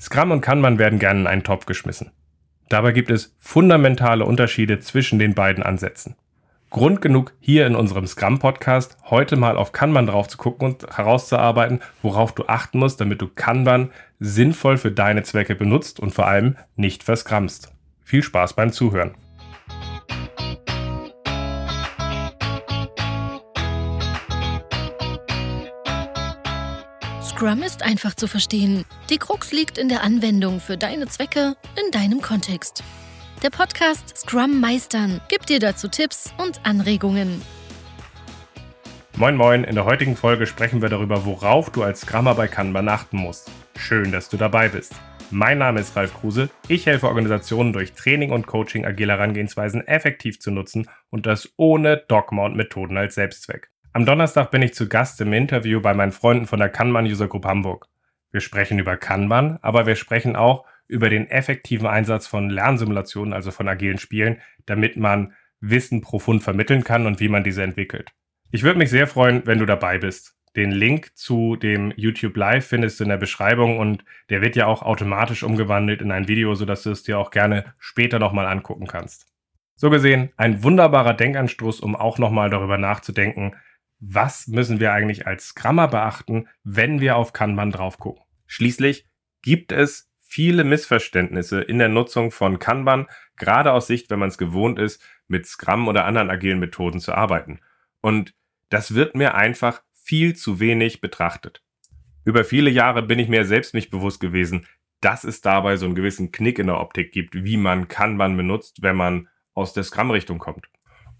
Scrum und Kanban werden gerne in einen Topf geschmissen. Dabei gibt es fundamentale Unterschiede zwischen den beiden Ansätzen. Grund genug, hier in unserem Scrum-Podcast heute mal auf Kanban drauf zu gucken und herauszuarbeiten, worauf du achten musst, damit du Kanban sinnvoll für deine Zwecke benutzt und vor allem nicht verskramst. Viel Spaß beim Zuhören. Scrum ist einfach zu verstehen. Die Krux liegt in der Anwendung für deine Zwecke in deinem Kontext. Der Podcast Scrum Meistern gibt dir dazu Tipps und Anregungen. Moin Moin, in der heutigen Folge sprechen wir darüber, worauf du als Scrummer bei Kanban achten musst. Schön, dass du dabei bist. Mein Name ist Ralf Kruse. Ich helfe Organisationen durch Training und Coaching agile Herangehensweisen effektiv zu nutzen und das ohne Dogma und Methoden als Selbstzweck. Am Donnerstag bin ich zu Gast im Interview bei meinen Freunden von der Kanban User Group Hamburg. Wir sprechen über Kanban, aber wir sprechen auch über den effektiven Einsatz von Lernsimulationen, also von agilen Spielen, damit man Wissen profund vermitteln kann und wie man diese entwickelt. Ich würde mich sehr freuen, wenn du dabei bist. Den Link zu dem YouTube Live findest du in der Beschreibung und der wird ja auch automatisch umgewandelt in ein Video, sodass du es dir auch gerne später nochmal angucken kannst. So gesehen, ein wunderbarer Denkanstoß, um auch nochmal darüber nachzudenken, was müssen wir eigentlich als Scrummer beachten, wenn wir auf Kanban drauf gucken. Schließlich gibt es viele Missverständnisse in der Nutzung von Kanban, gerade aus Sicht, wenn man es gewohnt ist, mit Scrum oder anderen agilen Methoden zu arbeiten. Und das wird mir einfach viel zu wenig betrachtet. Über viele Jahre bin ich mir selbst nicht bewusst gewesen, dass es dabei so einen gewissen Knick in der Optik gibt, wie man Kanban benutzt, wenn man aus der Scrum-Richtung kommt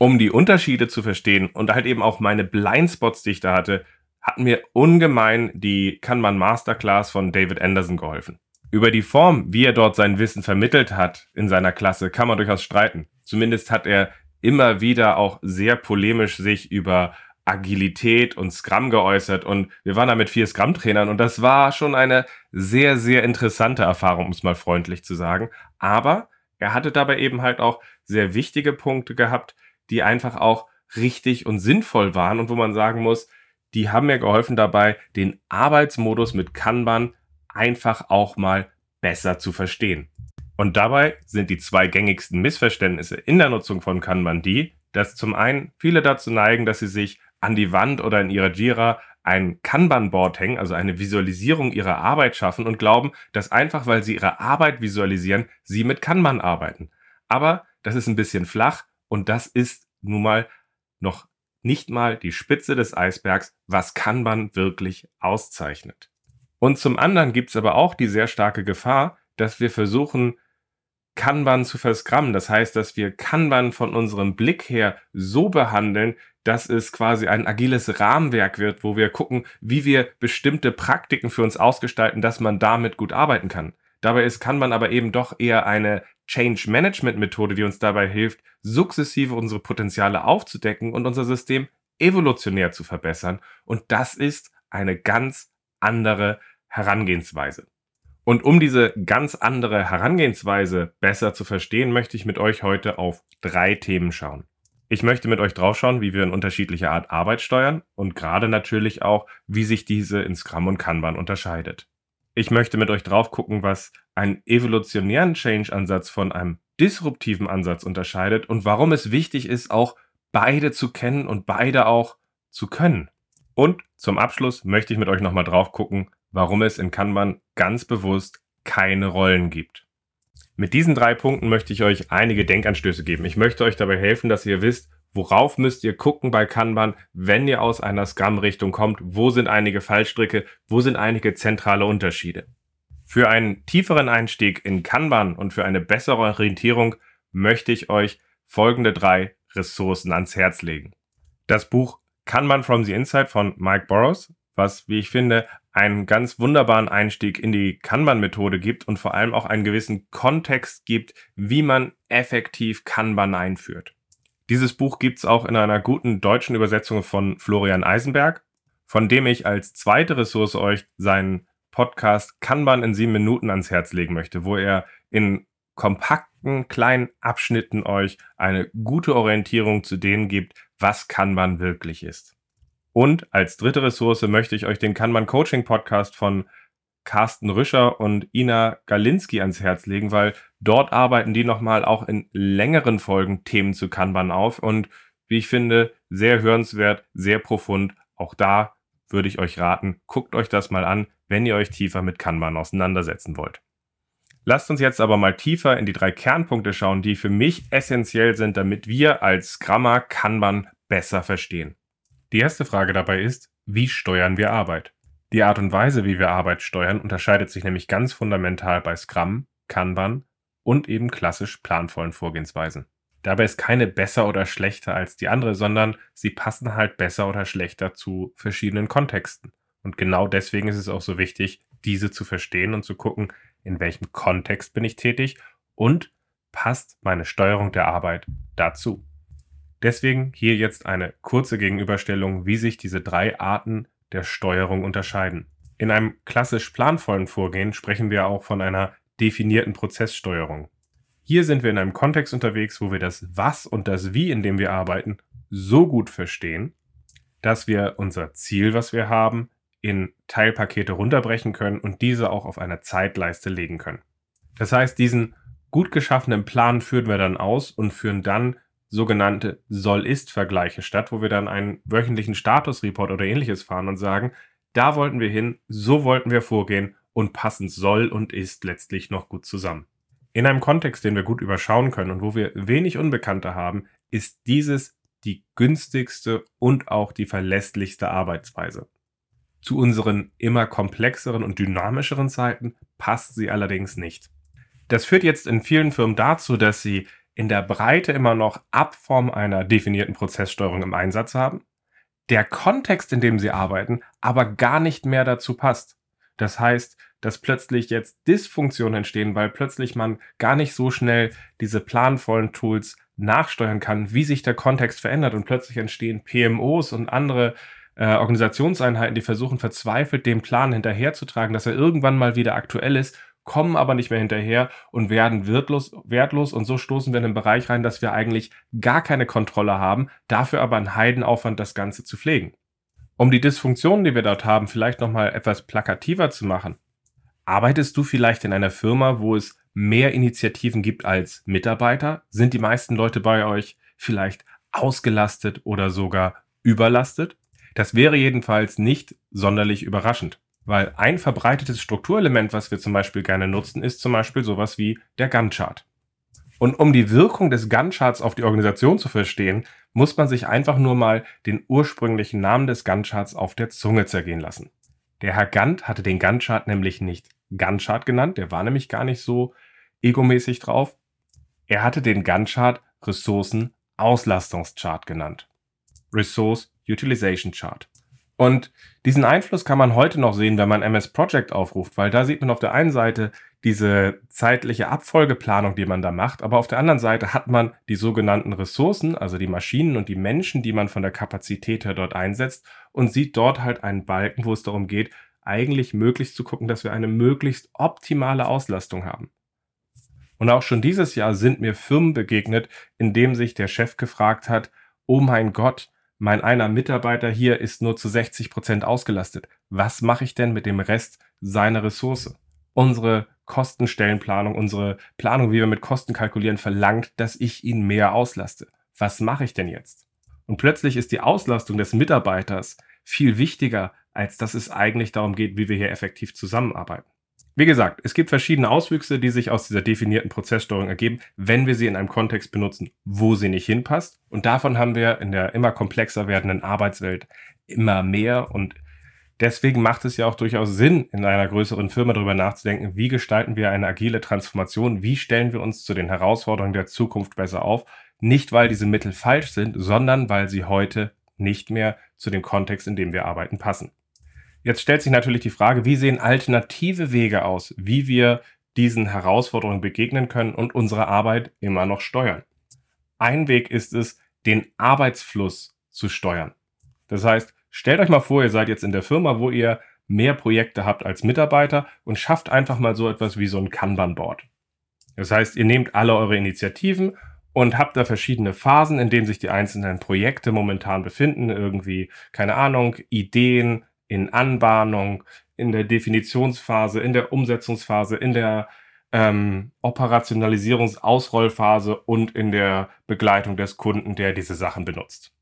um die Unterschiede zu verstehen und halt eben auch meine Blindspots, die ich da hatte, hat mir ungemein die Kanban Masterclass von David Anderson geholfen. Über die Form, wie er dort sein Wissen vermittelt hat in seiner Klasse, kann man durchaus streiten. Zumindest hat er immer wieder auch sehr polemisch sich über Agilität und Scrum geäußert und wir waren da mit vier Scrum-Trainern und das war schon eine sehr, sehr interessante Erfahrung, um es mal freundlich zu sagen. Aber er hatte dabei eben halt auch sehr wichtige Punkte gehabt, die einfach auch richtig und sinnvoll waren und wo man sagen muss, die haben mir geholfen dabei, den Arbeitsmodus mit Kanban einfach auch mal besser zu verstehen. Und dabei sind die zwei gängigsten Missverständnisse in der Nutzung von Kanban die, dass zum einen viele dazu neigen, dass sie sich an die Wand oder in ihrer Jira ein Kanban-Board hängen, also eine Visualisierung ihrer Arbeit schaffen und glauben, dass einfach weil sie ihre Arbeit visualisieren, sie mit Kanban arbeiten. Aber das ist ein bisschen flach und das ist nun mal noch nicht mal die Spitze des Eisbergs, was Kanban wirklich auszeichnet. Und zum anderen gibt es aber auch die sehr starke Gefahr, dass wir versuchen, Kanban zu verskrammen. Das heißt, dass wir Kanban von unserem Blick her so behandeln, dass es quasi ein agiles Rahmenwerk wird, wo wir gucken, wie wir bestimmte Praktiken für uns ausgestalten, dass man damit gut arbeiten kann. Dabei ist Kanban aber eben doch eher eine Change Management Methode, die uns dabei hilft, sukzessive unsere Potenziale aufzudecken und unser System evolutionär zu verbessern. Und das ist eine ganz andere Herangehensweise. Und um diese ganz andere Herangehensweise besser zu verstehen, möchte ich mit euch heute auf drei Themen schauen. Ich möchte mit euch draufschauen, wie wir in unterschiedlicher Art Arbeit steuern und gerade natürlich auch, wie sich diese in Scrum und Kanban unterscheidet. Ich möchte mit euch drauf gucken, was einen evolutionären Change-Ansatz von einem disruptiven Ansatz unterscheidet und warum es wichtig ist, auch beide zu kennen und beide auch zu können. Und zum Abschluss möchte ich mit euch nochmal drauf gucken, warum es in Kanban ganz bewusst keine Rollen gibt. Mit diesen drei Punkten möchte ich euch einige Denkanstöße geben. Ich möchte euch dabei helfen, dass ihr wisst, Worauf müsst ihr gucken bei Kanban, wenn ihr aus einer Scrum-Richtung kommt? Wo sind einige Fallstricke? Wo sind einige zentrale Unterschiede? Für einen tieferen Einstieg in Kanban und für eine bessere Orientierung möchte ich euch folgende drei Ressourcen ans Herz legen. Das Buch Kanban from the Inside von Mike Burrows, was, wie ich finde, einen ganz wunderbaren Einstieg in die Kanban-Methode gibt und vor allem auch einen gewissen Kontext gibt, wie man effektiv Kanban einführt. Dieses Buch gibt es auch in einer guten deutschen Übersetzung von Florian Eisenberg, von dem ich als zweite Ressource euch seinen Podcast Kanban in sieben Minuten ans Herz legen möchte, wo er in kompakten kleinen Abschnitten euch eine gute Orientierung zu denen gibt, was Kanban wirklich ist. Und als dritte Ressource möchte ich euch den Kanban Coaching Podcast von Carsten Rüscher und Ina Galinski ans Herz legen, weil dort arbeiten die nochmal auch in längeren Folgen Themen zu Kanban auf und wie ich finde, sehr hörenswert, sehr profund. Auch da würde ich euch raten, guckt euch das mal an, wenn ihr euch tiefer mit Kanban auseinandersetzen wollt. Lasst uns jetzt aber mal tiefer in die drei Kernpunkte schauen, die für mich essentiell sind, damit wir als Scrummer Kanban besser verstehen. Die erste Frage dabei ist, wie steuern wir Arbeit? Die Art und Weise, wie wir Arbeit steuern, unterscheidet sich nämlich ganz fundamental bei Scrum, Kanban und eben klassisch planvollen Vorgehensweisen. Dabei ist keine besser oder schlechter als die andere, sondern sie passen halt besser oder schlechter zu verschiedenen Kontexten. Und genau deswegen ist es auch so wichtig, diese zu verstehen und zu gucken, in welchem Kontext bin ich tätig und passt meine Steuerung der Arbeit dazu. Deswegen hier jetzt eine kurze Gegenüberstellung, wie sich diese drei Arten der Steuerung unterscheiden. In einem klassisch planvollen Vorgehen sprechen wir auch von einer definierten Prozesssteuerung. Hier sind wir in einem Kontext unterwegs, wo wir das Was und das Wie, in dem wir arbeiten, so gut verstehen, dass wir unser Ziel, was wir haben, in Teilpakete runterbrechen können und diese auch auf einer Zeitleiste legen können. Das heißt, diesen gut geschaffenen Plan führen wir dann aus und führen dann sogenannte Soll-Ist-Vergleiche statt, wo wir dann einen wöchentlichen Statusreport oder ähnliches fahren und sagen, da wollten wir hin, so wollten wir vorgehen und passen soll und ist letztlich noch gut zusammen. In einem Kontext, den wir gut überschauen können und wo wir wenig Unbekannte haben, ist dieses die günstigste und auch die verlässlichste Arbeitsweise. Zu unseren immer komplexeren und dynamischeren Zeiten passt sie allerdings nicht. Das führt jetzt in vielen Firmen dazu, dass sie in der Breite immer noch Abform einer definierten Prozesssteuerung im Einsatz haben, der Kontext, in dem sie arbeiten, aber gar nicht mehr dazu passt. Das heißt, dass plötzlich jetzt Dysfunktionen entstehen, weil plötzlich man gar nicht so schnell diese planvollen Tools nachsteuern kann, wie sich der Kontext verändert und plötzlich entstehen PMOs und andere äh, Organisationseinheiten, die versuchen verzweifelt dem Plan hinterherzutragen, dass er irgendwann mal wieder aktuell ist, kommen aber nicht mehr hinterher und werden wertlos, wertlos und so stoßen wir in einen Bereich rein, dass wir eigentlich gar keine Kontrolle haben, dafür aber einen Heidenaufwand, das Ganze zu pflegen. Um die Dysfunktionen, die wir dort haben, vielleicht nochmal etwas plakativer zu machen, Arbeitest du vielleicht in einer Firma, wo es mehr Initiativen gibt als Mitarbeiter? Sind die meisten Leute bei euch vielleicht ausgelastet oder sogar überlastet? Das wäre jedenfalls nicht sonderlich überraschend, weil ein verbreitetes Strukturelement, was wir zum Beispiel gerne nutzen, ist zum Beispiel sowas wie der Gantt-Chart. Und um die Wirkung des Gantt-Charts auf die Organisation zu verstehen, muss man sich einfach nur mal den ursprünglichen Namen des Gantt-Charts auf der Zunge zergehen lassen. Der Herr Gantt hatte den Gantt-Chart nämlich nicht Gantt-Chart genannt, der war nämlich gar nicht so egomäßig drauf. Er hatte den Gantt-Chart Ressourcen-Auslastungs-Chart genannt. Resource Utilization Chart. Und diesen Einfluss kann man heute noch sehen, wenn man MS Project aufruft, weil da sieht man auf der einen Seite diese zeitliche Abfolgeplanung, die man da macht, aber auf der anderen Seite hat man die sogenannten Ressourcen, also die Maschinen und die Menschen, die man von der Kapazität her dort einsetzt und sieht dort halt einen Balken, wo es darum geht, eigentlich möglichst zu gucken, dass wir eine möglichst optimale Auslastung haben. Und auch schon dieses Jahr sind mir Firmen begegnet, in dem sich der Chef gefragt hat, oh mein Gott, mein einer Mitarbeiter hier ist nur zu 60 Prozent ausgelastet. Was mache ich denn mit dem Rest seiner Ressource? Unsere Kostenstellenplanung, unsere Planung, wie wir mit Kosten kalkulieren, verlangt, dass ich ihn mehr auslaste. Was mache ich denn jetzt? Und plötzlich ist die Auslastung des Mitarbeiters viel wichtiger, als dass es eigentlich darum geht, wie wir hier effektiv zusammenarbeiten. Wie gesagt, es gibt verschiedene Auswüchse, die sich aus dieser definierten Prozesssteuerung ergeben, wenn wir sie in einem Kontext benutzen, wo sie nicht hinpasst. Und davon haben wir in der immer komplexer werdenden Arbeitswelt immer mehr. Und deswegen macht es ja auch durchaus Sinn, in einer größeren Firma darüber nachzudenken, wie gestalten wir eine agile Transformation, wie stellen wir uns zu den Herausforderungen der Zukunft besser auf. Nicht, weil diese Mittel falsch sind, sondern weil sie heute nicht mehr zu dem Kontext, in dem wir arbeiten, passen. Jetzt stellt sich natürlich die Frage, wie sehen alternative Wege aus, wie wir diesen Herausforderungen begegnen können und unsere Arbeit immer noch steuern. Ein Weg ist es, den Arbeitsfluss zu steuern. Das heißt, stellt euch mal vor, ihr seid jetzt in der Firma, wo ihr mehr Projekte habt als Mitarbeiter und schafft einfach mal so etwas wie so ein Kanban-Board. Das heißt, ihr nehmt alle eure Initiativen und habt da verschiedene Phasen, in denen sich die einzelnen Projekte momentan befinden. Irgendwie, keine Ahnung, Ideen, in Anbahnung, in der Definitionsphase, in der Umsetzungsphase, in der ähm, Operationalisierungs-, Ausrollphase und in der Begleitung des Kunden, der diese Sachen benutzt.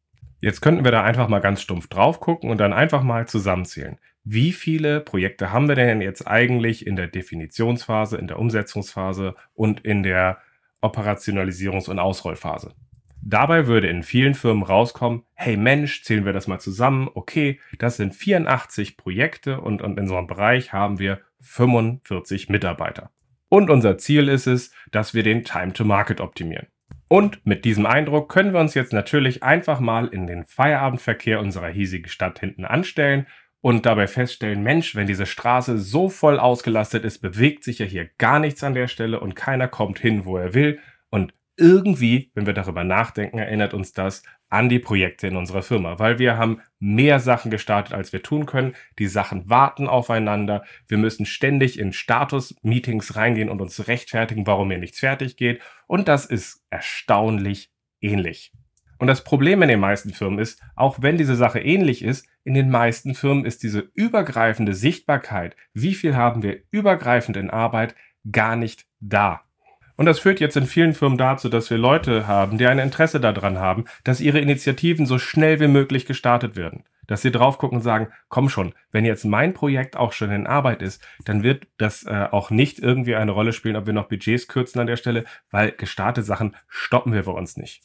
Jetzt könnten wir da einfach mal ganz stumpf drauf gucken und dann einfach mal zusammenzählen. Wie viele Projekte haben wir denn jetzt eigentlich in der Definitionsphase, in der Umsetzungsphase und in der Operationalisierungs- und Ausrollphase? Dabei würde in vielen Firmen rauskommen, hey Mensch, zählen wir das mal zusammen, okay, das sind 84 Projekte und, in einem Bereich haben wir 45 Mitarbeiter. Und unser Ziel ist es, dass wir den Time to Market optimieren. Und mit diesem Eindruck können wir uns jetzt natürlich einfach mal in den Feierabendverkehr unserer hiesigen Stadt hinten anstellen und dabei feststellen, Mensch, wenn diese Straße so voll ausgelastet ist, bewegt sich ja hier gar nichts an der Stelle und keiner kommt hin, wo er will. Irgendwie, wenn wir darüber nachdenken, erinnert uns das an die Projekte in unserer Firma, weil wir haben mehr Sachen gestartet, als wir tun können. Die Sachen warten aufeinander. Wir müssen ständig in Status-Meetings reingehen und uns rechtfertigen, warum hier nichts fertig geht. Und das ist erstaunlich ähnlich. Und das Problem in den meisten Firmen ist, auch wenn diese Sache ähnlich ist, in den meisten Firmen ist diese übergreifende Sichtbarkeit, wie viel haben wir übergreifend in Arbeit, gar nicht da. Und das führt jetzt in vielen Firmen dazu, dass wir Leute haben, die ein Interesse daran haben, dass ihre Initiativen so schnell wie möglich gestartet werden. Dass sie drauf gucken und sagen, komm schon, wenn jetzt mein Projekt auch schon in Arbeit ist, dann wird das äh, auch nicht irgendwie eine Rolle spielen, ob wir noch Budgets kürzen an der Stelle, weil gestartete Sachen stoppen wir bei uns nicht.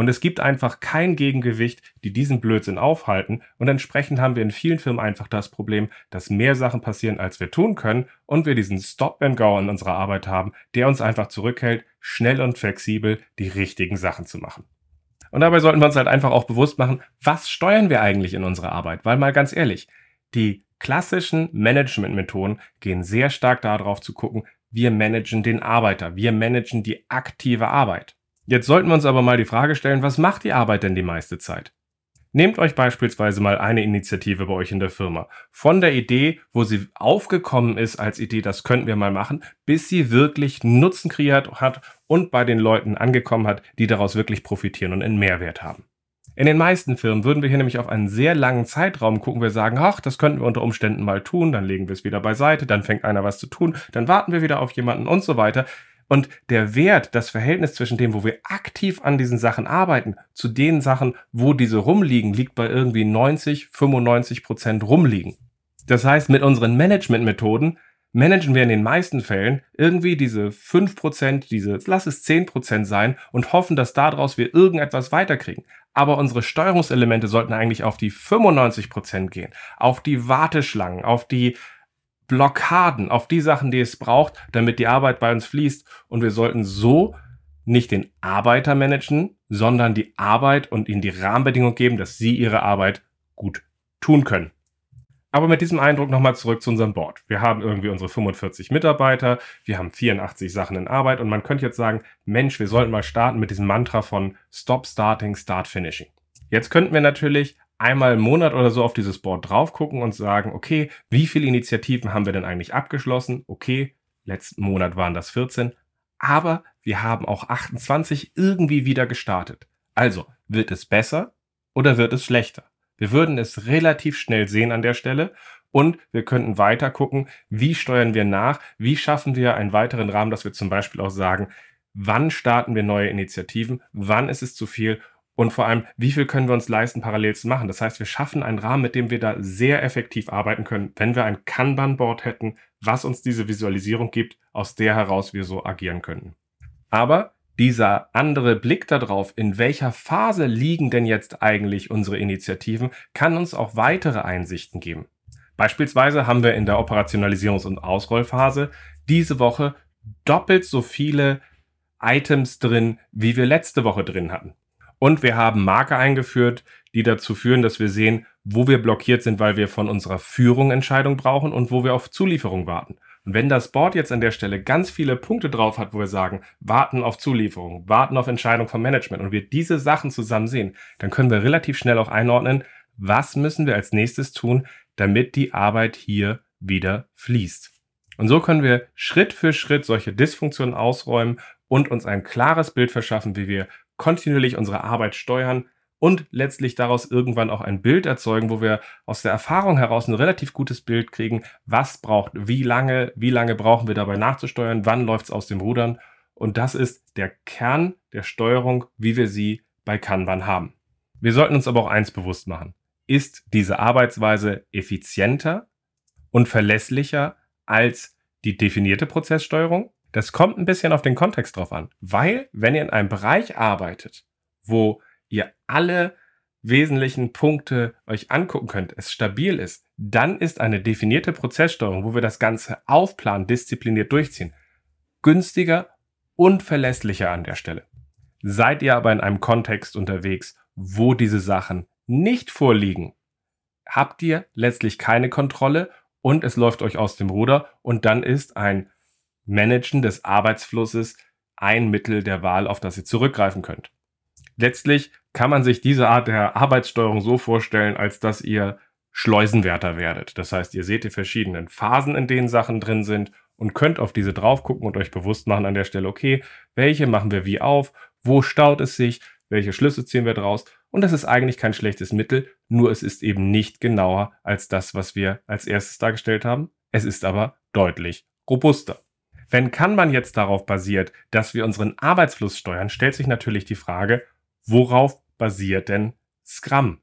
Und es gibt einfach kein Gegengewicht, die diesen Blödsinn aufhalten. Und entsprechend haben wir in vielen Firmen einfach das Problem, dass mehr Sachen passieren, als wir tun können. Und wir diesen Stop-and-Go in unserer Arbeit haben, der uns einfach zurückhält, schnell und flexibel die richtigen Sachen zu machen. Und dabei sollten wir uns halt einfach auch bewusst machen, was steuern wir eigentlich in unserer Arbeit? Weil mal ganz ehrlich, die klassischen Management-Methoden gehen sehr stark darauf zu gucken, wir managen den Arbeiter, wir managen die aktive Arbeit. Jetzt sollten wir uns aber mal die Frage stellen, was macht die Arbeit denn die meiste Zeit? Nehmt euch beispielsweise mal eine Initiative bei euch in der Firma. Von der Idee, wo sie aufgekommen ist als Idee, das könnten wir mal machen, bis sie wirklich Nutzen kreiert hat und bei den Leuten angekommen hat, die daraus wirklich profitieren und einen Mehrwert haben. In den meisten Firmen würden wir hier nämlich auf einen sehr langen Zeitraum gucken. Wir sagen, ach, das könnten wir unter Umständen mal tun, dann legen wir es wieder beiseite, dann fängt einer was zu tun, dann warten wir wieder auf jemanden und so weiter. Und der Wert, das Verhältnis zwischen dem, wo wir aktiv an diesen Sachen arbeiten, zu den Sachen, wo diese rumliegen, liegt bei irgendwie 90, 95 Prozent rumliegen. Das heißt, mit unseren Managementmethoden managen wir in den meisten Fällen irgendwie diese 5 Prozent, diese, lass es 10 Prozent sein und hoffen, dass daraus wir irgendetwas weiterkriegen. Aber unsere Steuerungselemente sollten eigentlich auf die 95 Prozent gehen, auf die Warteschlangen, auf die Blockaden, auf die Sachen, die es braucht, damit die Arbeit bei uns fließt. Und wir sollten so nicht den Arbeiter managen, sondern die Arbeit und ihnen die Rahmenbedingungen geben, dass sie ihre Arbeit gut tun können. Aber mit diesem Eindruck nochmal zurück zu unserem Board. Wir haben irgendwie unsere 45 Mitarbeiter, wir haben 84 Sachen in Arbeit und man könnte jetzt sagen, Mensch, wir sollten mal starten mit diesem Mantra von Stop Starting, Start Finishing. Jetzt könnten wir natürlich einmal im Monat oder so auf dieses Board drauf gucken und sagen, okay, wie viele Initiativen haben wir denn eigentlich abgeschlossen? Okay, letzten Monat waren das 14, aber wir haben auch 28 irgendwie wieder gestartet. Also, wird es besser oder wird es schlechter? Wir würden es relativ schnell sehen an der Stelle und wir könnten weiter gucken, wie steuern wir nach, wie schaffen wir einen weiteren Rahmen, dass wir zum Beispiel auch sagen, wann starten wir neue Initiativen, wann ist es zu viel und vor allem, wie viel können wir uns leisten, parallel zu machen? Das heißt, wir schaffen einen Rahmen, mit dem wir da sehr effektiv arbeiten können, wenn wir ein Kanban-Board hätten, was uns diese Visualisierung gibt, aus der heraus wir so agieren könnten. Aber dieser andere Blick darauf, in welcher Phase liegen denn jetzt eigentlich unsere Initiativen, kann uns auch weitere Einsichten geben. Beispielsweise haben wir in der Operationalisierungs- und Ausrollphase diese Woche doppelt so viele Items drin, wie wir letzte Woche drin hatten. Und wir haben Marker eingeführt, die dazu führen, dass wir sehen, wo wir blockiert sind, weil wir von unserer Führung Entscheidung brauchen und wo wir auf Zulieferung warten. Und wenn das Board jetzt an der Stelle ganz viele Punkte drauf hat, wo wir sagen, warten auf Zulieferung, warten auf Entscheidung vom Management und wir diese Sachen zusammen sehen, dann können wir relativ schnell auch einordnen, was müssen wir als nächstes tun, damit die Arbeit hier wieder fließt. Und so können wir Schritt für Schritt solche Dysfunktionen ausräumen und uns ein klares Bild verschaffen, wie wir kontinuierlich unsere Arbeit steuern und letztlich daraus irgendwann auch ein Bild erzeugen, wo wir aus der Erfahrung heraus ein relativ gutes Bild kriegen, was braucht wie lange, wie lange brauchen wir dabei nachzusteuern, wann läuft es aus dem Rudern. Und das ist der Kern der Steuerung, wie wir sie bei Kanban haben. Wir sollten uns aber auch eins bewusst machen. Ist diese Arbeitsweise effizienter und verlässlicher als die definierte Prozesssteuerung? Das kommt ein bisschen auf den Kontext drauf an, weil wenn ihr in einem Bereich arbeitet, wo ihr alle wesentlichen Punkte euch angucken könnt, es stabil ist, dann ist eine definierte Prozesssteuerung, wo wir das Ganze aufplanen, diszipliniert durchziehen, günstiger und verlässlicher an der Stelle. Seid ihr aber in einem Kontext unterwegs, wo diese Sachen nicht vorliegen, habt ihr letztlich keine Kontrolle und es läuft euch aus dem Ruder und dann ist ein Managen des Arbeitsflusses ein Mittel der Wahl, auf das ihr zurückgreifen könnt. Letztlich kann man sich diese Art der Arbeitssteuerung so vorstellen, als dass ihr Schleusenwärter werdet. Das heißt, ihr seht die verschiedenen Phasen, in denen Sachen drin sind und könnt auf diese drauf gucken und euch bewusst machen an der Stelle, okay, welche machen wir wie auf, wo staut es sich, welche Schlüsse ziehen wir draus. Und das ist eigentlich kein schlechtes Mittel, nur es ist eben nicht genauer als das, was wir als erstes dargestellt haben. Es ist aber deutlich robuster. Wenn Kanban jetzt darauf basiert, dass wir unseren Arbeitsfluss steuern, stellt sich natürlich die Frage, worauf basiert denn Scrum?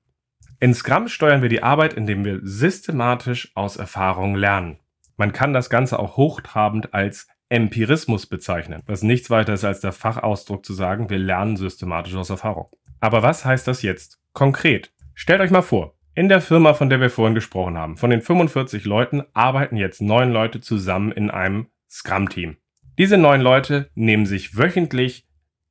In Scrum steuern wir die Arbeit, indem wir systematisch aus Erfahrung lernen. Man kann das Ganze auch hochtrabend als Empirismus bezeichnen, was nichts weiter ist als der Fachausdruck zu sagen, wir lernen systematisch aus Erfahrung. Aber was heißt das jetzt konkret? Stellt euch mal vor, in der Firma, von der wir vorhin gesprochen haben, von den 45 Leuten arbeiten jetzt neun Leute zusammen in einem Scrum-Team. Diese neun Leute nehmen sich wöchentlich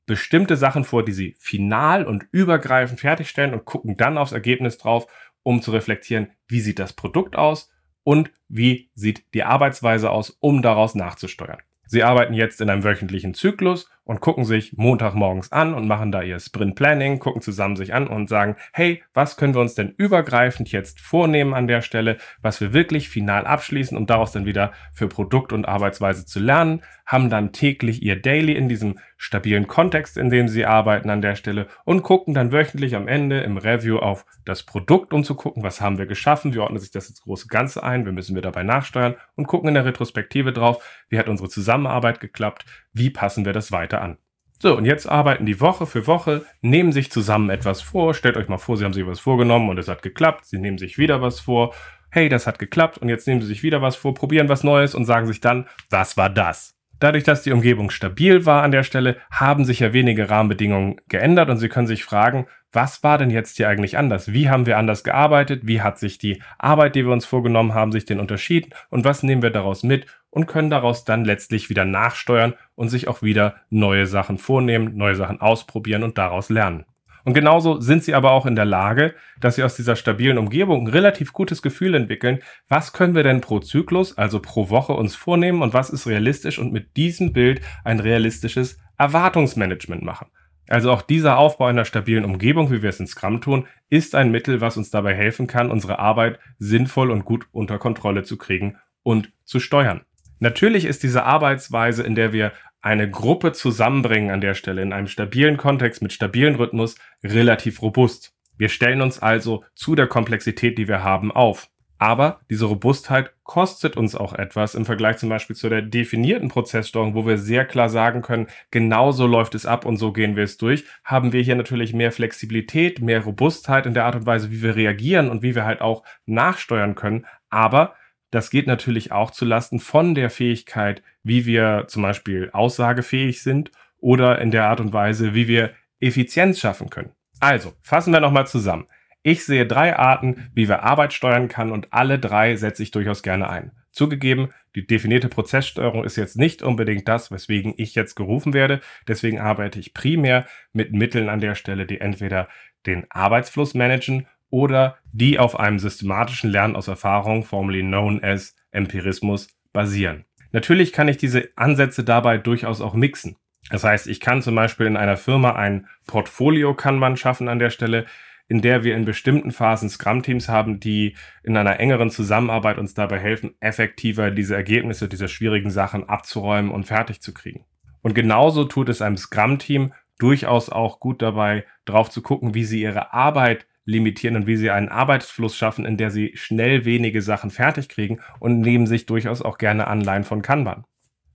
bestimmte Sachen vor, die sie final und übergreifend fertigstellen und gucken dann aufs Ergebnis drauf, um zu reflektieren, wie sieht das Produkt aus und wie sieht die Arbeitsweise aus, um daraus nachzusteuern. Sie arbeiten jetzt in einem wöchentlichen Zyklus und gucken sich Montagmorgens an und machen da ihr Sprint Planning, gucken zusammen sich an und sagen, hey, was können wir uns denn übergreifend jetzt vornehmen an der Stelle, was wir wirklich final abschließen, um daraus dann wieder für Produkt und Arbeitsweise zu lernen, haben dann täglich ihr Daily in diesem stabilen Kontext, in dem sie arbeiten an der Stelle und gucken dann wöchentlich am Ende im Review auf das Produkt, um zu gucken, was haben wir geschaffen, wie ordnet sich das ins große Ganze ein, wie müssen wir dabei nachsteuern und gucken in der Retrospektive drauf, wie hat unsere Zusammenarbeit geklappt, wie passen wir das weiter an. So, und jetzt arbeiten die Woche für Woche, nehmen sich zusammen etwas vor. Stellt euch mal vor, sie haben sich was vorgenommen und es hat geklappt. Sie nehmen sich wieder was vor. Hey, das hat geklappt und jetzt nehmen sie sich wieder was vor, probieren was Neues und sagen sich dann, was war das? Dadurch, dass die Umgebung stabil war an der Stelle, haben sich ja wenige Rahmenbedingungen geändert und Sie können sich fragen, was war denn jetzt hier eigentlich anders? Wie haben wir anders gearbeitet? Wie hat sich die Arbeit, die wir uns vorgenommen haben, sich denn unterschieden? Und was nehmen wir daraus mit und können daraus dann letztlich wieder nachsteuern und sich auch wieder neue Sachen vornehmen, neue Sachen ausprobieren und daraus lernen? Und genauso sind sie aber auch in der Lage, dass sie aus dieser stabilen Umgebung ein relativ gutes Gefühl entwickeln. Was können wir denn pro Zyklus, also pro Woche uns vornehmen und was ist realistisch und mit diesem Bild ein realistisches Erwartungsmanagement machen. Also auch dieser Aufbau einer stabilen Umgebung, wie wir es in Scrum tun, ist ein Mittel, was uns dabei helfen kann, unsere Arbeit sinnvoll und gut unter Kontrolle zu kriegen und zu steuern. Natürlich ist diese Arbeitsweise, in der wir eine Gruppe zusammenbringen an der Stelle in einem stabilen Kontext mit stabilen Rhythmus relativ robust. Wir stellen uns also zu der Komplexität, die wir haben, auf. Aber diese Robustheit kostet uns auch etwas im Vergleich zum Beispiel zu der definierten Prozesssteuerung, wo wir sehr klar sagen können, genau so läuft es ab und so gehen wir es durch, haben wir hier natürlich mehr Flexibilität, mehr Robustheit in der Art und Weise, wie wir reagieren und wie wir halt auch nachsteuern können. Aber das geht natürlich auch zu Lasten von der Fähigkeit, wie wir zum Beispiel aussagefähig sind oder in der Art und Weise, wie wir Effizienz schaffen können. Also, fassen wir nochmal zusammen. Ich sehe drei Arten, wie wir Arbeit steuern kann und alle drei setze ich durchaus gerne ein. Zugegeben, die definierte Prozesssteuerung ist jetzt nicht unbedingt das, weswegen ich jetzt gerufen werde. Deswegen arbeite ich primär mit Mitteln an der Stelle, die entweder den Arbeitsfluss managen oder die auf einem systematischen Lernen aus Erfahrung, formerly known as Empirismus, basieren. Natürlich kann ich diese Ansätze dabei durchaus auch mixen. Das heißt, ich kann zum Beispiel in einer Firma ein Portfolio kann man schaffen an der Stelle, in der wir in bestimmten Phasen Scrum-Teams haben, die in einer engeren Zusammenarbeit uns dabei helfen, effektiver diese Ergebnisse dieser schwierigen Sachen abzuräumen und fertig zu kriegen. Und genauso tut es einem Scrum-Team durchaus auch gut dabei, drauf zu gucken, wie sie ihre Arbeit limitieren und wie sie einen Arbeitsfluss schaffen, in der sie schnell wenige Sachen fertig kriegen und nehmen sich durchaus auch gerne Anleihen von Kanban.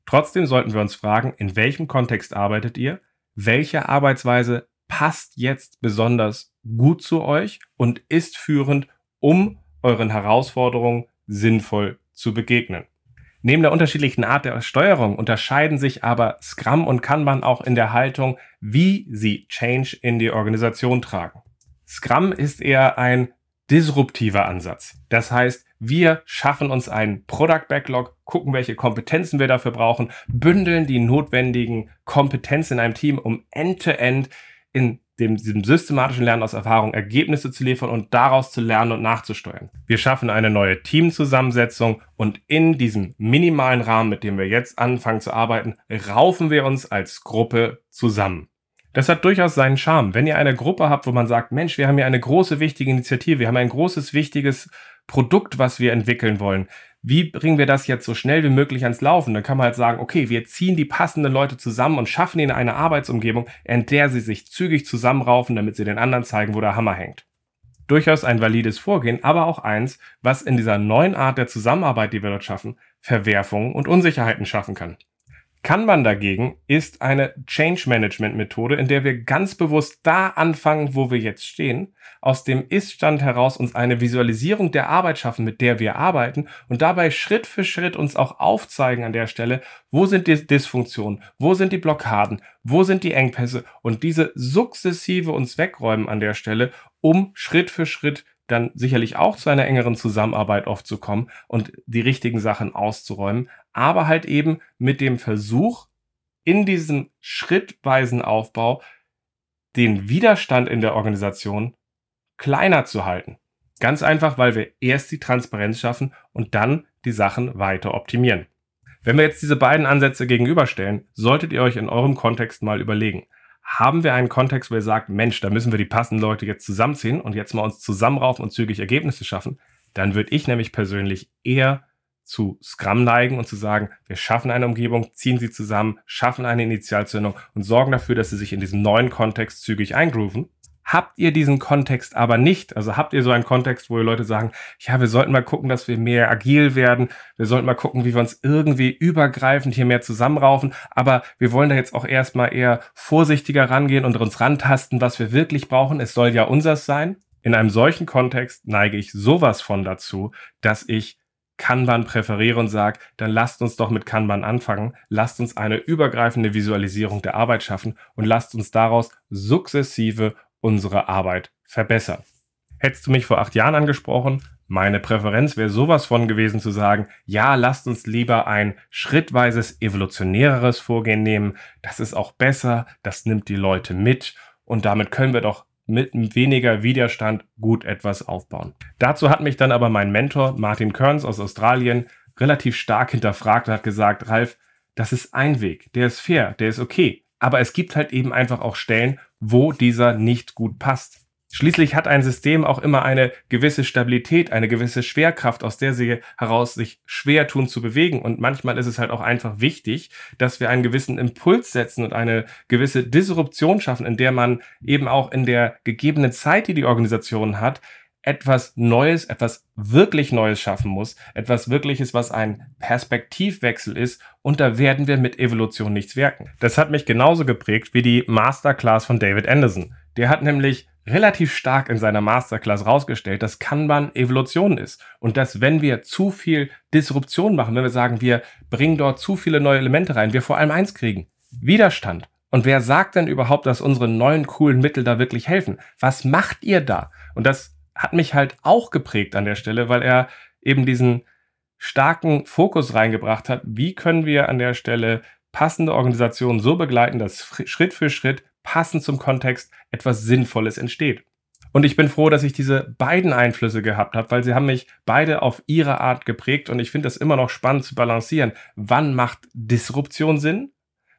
Trotzdem sollten wir uns fragen, in welchem Kontext arbeitet ihr? Welche Arbeitsweise passt jetzt besonders gut zu euch und ist führend, um euren Herausforderungen sinnvoll zu begegnen? Neben der unterschiedlichen Art der Steuerung unterscheiden sich aber Scrum und Kanban auch in der Haltung, wie sie Change in die Organisation tragen. Scrum ist eher ein disruptiver Ansatz. Das heißt, wir schaffen uns einen Product Backlog, gucken, welche Kompetenzen wir dafür brauchen, bündeln die notwendigen Kompetenzen in einem Team, um end-to-end -end in dem, diesem systematischen Lernen aus Erfahrung Ergebnisse zu liefern und daraus zu lernen und nachzusteuern. Wir schaffen eine neue Teamzusammensetzung und in diesem minimalen Rahmen, mit dem wir jetzt anfangen zu arbeiten, raufen wir uns als Gruppe zusammen. Das hat durchaus seinen Charme. Wenn ihr eine Gruppe habt, wo man sagt, Mensch, wir haben hier eine große, wichtige Initiative, wir haben ein großes, wichtiges Produkt, was wir entwickeln wollen. Wie bringen wir das jetzt so schnell wie möglich ans Laufen? Dann kann man halt sagen, okay, wir ziehen die passenden Leute zusammen und schaffen ihnen eine Arbeitsumgebung, in der sie sich zügig zusammenraufen, damit sie den anderen zeigen, wo der Hammer hängt. Durchaus ein valides Vorgehen, aber auch eins, was in dieser neuen Art der Zusammenarbeit, die wir dort schaffen, Verwerfungen und Unsicherheiten schaffen kann. Kanban dagegen ist eine Change Management Methode, in der wir ganz bewusst da anfangen, wo wir jetzt stehen, aus dem Ist-Stand heraus uns eine Visualisierung der Arbeit schaffen, mit der wir arbeiten und dabei Schritt für Schritt uns auch aufzeigen an der Stelle, wo sind die Dysfunktionen, wo sind die Blockaden, wo sind die Engpässe und diese sukzessive uns wegräumen an der Stelle, um Schritt für Schritt dann sicherlich auch zu einer engeren Zusammenarbeit oft zu kommen und die richtigen Sachen auszuräumen, aber halt eben mit dem Versuch, in diesem schrittweisen Aufbau den Widerstand in der Organisation kleiner zu halten. Ganz einfach, weil wir erst die Transparenz schaffen und dann die Sachen weiter optimieren. Wenn wir jetzt diese beiden Ansätze gegenüberstellen, solltet ihr euch in eurem Kontext mal überlegen, haben wir einen Kontext, wo ihr sagt, Mensch, da müssen wir die passenden Leute jetzt zusammenziehen und jetzt mal uns zusammenraufen und zügig Ergebnisse schaffen, dann würde ich nämlich persönlich eher zu Scrum neigen und zu sagen, wir schaffen eine Umgebung, ziehen sie zusammen, schaffen eine Initialzündung und sorgen dafür, dass sie sich in diesem neuen Kontext zügig eingrooven. Habt ihr diesen Kontext aber nicht, also habt ihr so einen Kontext, wo Leute sagen, ja, wir sollten mal gucken, dass wir mehr agil werden, wir sollten mal gucken, wie wir uns irgendwie übergreifend hier mehr zusammenraufen, aber wir wollen da jetzt auch erstmal eher vorsichtiger rangehen und uns rantasten, was wir wirklich brauchen. Es soll ja unseres sein. In einem solchen Kontext neige ich sowas von dazu, dass ich Kanban präferiere und sage, dann lasst uns doch mit Kanban anfangen, lasst uns eine übergreifende Visualisierung der Arbeit schaffen und lasst uns daraus sukzessive unsere Arbeit verbessern. Hättest du mich vor acht Jahren angesprochen, meine Präferenz wäre sowas von gewesen zu sagen, ja, lasst uns lieber ein schrittweises, evolutionäreres Vorgehen nehmen. Das ist auch besser, das nimmt die Leute mit und damit können wir doch mit weniger Widerstand gut etwas aufbauen. Dazu hat mich dann aber mein Mentor Martin Kearns aus Australien relativ stark hinterfragt und hat gesagt, Ralf, das ist ein Weg, der ist fair, der ist okay. Aber es gibt halt eben einfach auch Stellen, wo dieser nicht gut passt. Schließlich hat ein System auch immer eine gewisse Stabilität, eine gewisse Schwerkraft, aus der sie heraus sich schwer tun zu bewegen. Und manchmal ist es halt auch einfach wichtig, dass wir einen gewissen Impuls setzen und eine gewisse Disruption schaffen, in der man eben auch in der gegebenen Zeit, die die Organisation hat, etwas Neues, etwas wirklich Neues schaffen muss, etwas Wirkliches, was ein Perspektivwechsel ist, und da werden wir mit Evolution nichts wirken. Das hat mich genauso geprägt wie die Masterclass von David Anderson. Der hat nämlich relativ stark in seiner Masterclass rausgestellt, dass Kanban Evolution ist und dass wenn wir zu viel Disruption machen, wenn wir sagen, wir bringen dort zu viele neue Elemente rein, wir vor allem eins kriegen, Widerstand. Und wer sagt denn überhaupt, dass unsere neuen coolen Mittel da wirklich helfen? Was macht ihr da? Und das hat mich halt auch geprägt an der Stelle, weil er eben diesen starken Fokus reingebracht hat. Wie können wir an der Stelle passende Organisationen so begleiten, dass Schritt für Schritt passend zum Kontext etwas Sinnvolles entsteht? Und ich bin froh, dass ich diese beiden Einflüsse gehabt habe, weil sie haben mich beide auf ihre Art geprägt und ich finde das immer noch spannend zu balancieren. Wann macht Disruption Sinn?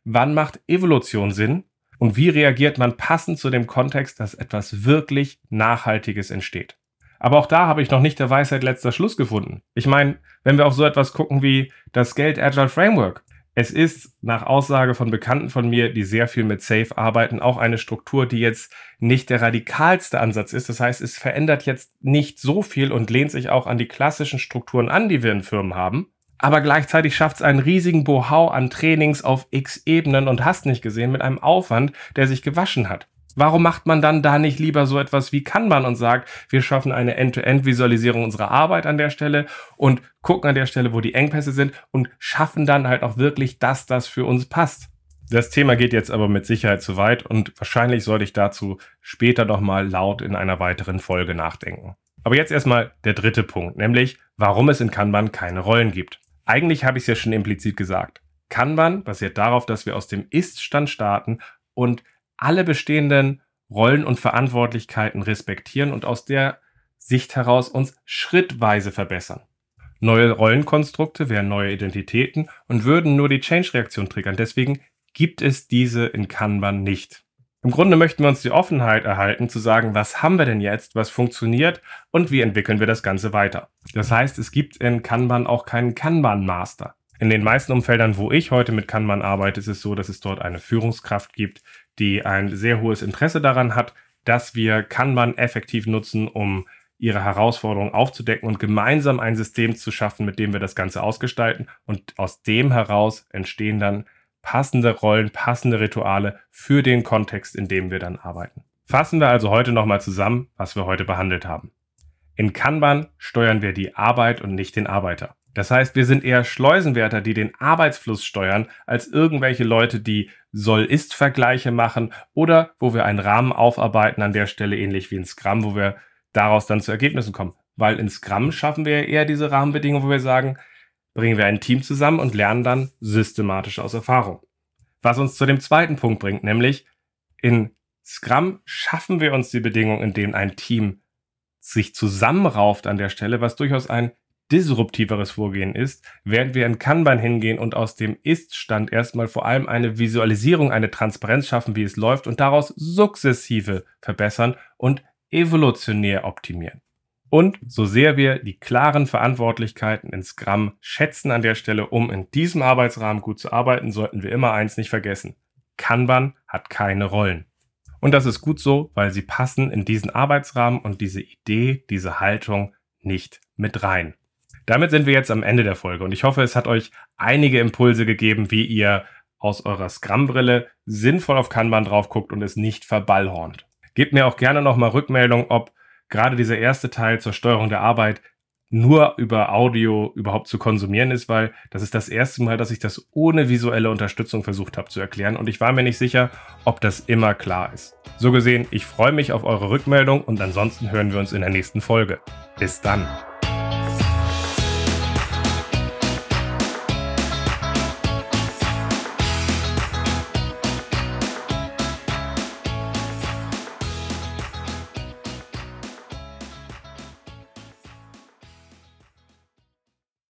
Wann macht Evolution Sinn? Und wie reagiert man passend zu dem Kontext, dass etwas wirklich Nachhaltiges entsteht. Aber auch da habe ich noch nicht der Weisheit letzter Schluss gefunden. Ich meine, wenn wir auf so etwas gucken wie das Geld Agile Framework, Es ist nach Aussage von Bekannten von mir, die sehr viel mit Safe arbeiten, auch eine Struktur, die jetzt nicht der radikalste Ansatz ist. Das heißt, es verändert jetzt nicht so viel und lehnt sich auch an die klassischen Strukturen an, die wir in Firmen haben. Aber gleichzeitig schafft es einen riesigen Bohau an Trainings auf x Ebenen und hast nicht gesehen mit einem Aufwand, der sich gewaschen hat. Warum macht man dann da nicht lieber so etwas wie Kanban und sagt, wir schaffen eine End-to-End-Visualisierung unserer Arbeit an der Stelle und gucken an der Stelle, wo die Engpässe sind und schaffen dann halt auch wirklich, dass das für uns passt. Das Thema geht jetzt aber mit Sicherheit zu weit und wahrscheinlich sollte ich dazu später nochmal laut in einer weiteren Folge nachdenken. Aber jetzt erstmal der dritte Punkt, nämlich warum es in Kanban keine Rollen gibt. Eigentlich habe ich es ja schon implizit gesagt. Kanban basiert darauf, dass wir aus dem Ist-Stand starten und alle bestehenden Rollen und Verantwortlichkeiten respektieren und aus der Sicht heraus uns schrittweise verbessern. Neue Rollenkonstrukte wären neue Identitäten und würden nur die Change-Reaktion triggern. Deswegen gibt es diese in Kanban nicht. Im Grunde möchten wir uns die Offenheit erhalten, zu sagen, was haben wir denn jetzt, was funktioniert und wie entwickeln wir das Ganze weiter. Das heißt, es gibt in Kanban auch keinen Kanban-Master. In den meisten Umfeldern, wo ich heute mit Kanban arbeite, ist es so, dass es dort eine Führungskraft gibt, die ein sehr hohes Interesse daran hat, dass wir Kanban effektiv nutzen, um ihre Herausforderungen aufzudecken und gemeinsam ein System zu schaffen, mit dem wir das Ganze ausgestalten. Und aus dem heraus entstehen dann passende Rollen, passende Rituale für den Kontext, in dem wir dann arbeiten. Fassen wir also heute nochmal zusammen, was wir heute behandelt haben. In Kanban steuern wir die Arbeit und nicht den Arbeiter. Das heißt, wir sind eher Schleusenwärter, die den Arbeitsfluss steuern, als irgendwelche Leute, die Soll-Ist-Vergleiche machen oder wo wir einen Rahmen aufarbeiten an der Stelle, ähnlich wie in Scrum, wo wir daraus dann zu Ergebnissen kommen. Weil in Scrum schaffen wir eher diese Rahmenbedingungen, wo wir sagen, bringen wir ein Team zusammen und lernen dann systematisch aus Erfahrung. Was uns zu dem zweiten Punkt bringt, nämlich in Scrum schaffen wir uns die Bedingungen, in denen ein Team sich zusammenrauft an der Stelle, was durchaus ein disruptiveres Vorgehen ist, während wir in Kanban hingehen und aus dem Ist-Stand erstmal vor allem eine Visualisierung, eine Transparenz schaffen, wie es läuft und daraus sukzessive verbessern und evolutionär optimieren. Und so sehr wir die klaren Verantwortlichkeiten in Scrum schätzen an der Stelle, um in diesem Arbeitsrahmen gut zu arbeiten, sollten wir immer eins nicht vergessen. Kanban hat keine Rollen. Und das ist gut so, weil sie passen in diesen Arbeitsrahmen und diese Idee, diese Haltung nicht mit rein. Damit sind wir jetzt am Ende der Folge und ich hoffe, es hat euch einige Impulse gegeben, wie ihr aus eurer Scrum-Brille sinnvoll auf Kanban drauf guckt und es nicht verballhornt. Gebt mir auch gerne nochmal Rückmeldung, ob gerade dieser erste Teil zur Steuerung der Arbeit nur über Audio überhaupt zu konsumieren ist, weil das ist das erste Mal, dass ich das ohne visuelle Unterstützung versucht habe zu erklären und ich war mir nicht sicher, ob das immer klar ist. So gesehen, ich freue mich auf eure Rückmeldung und ansonsten hören wir uns in der nächsten Folge. Bis dann.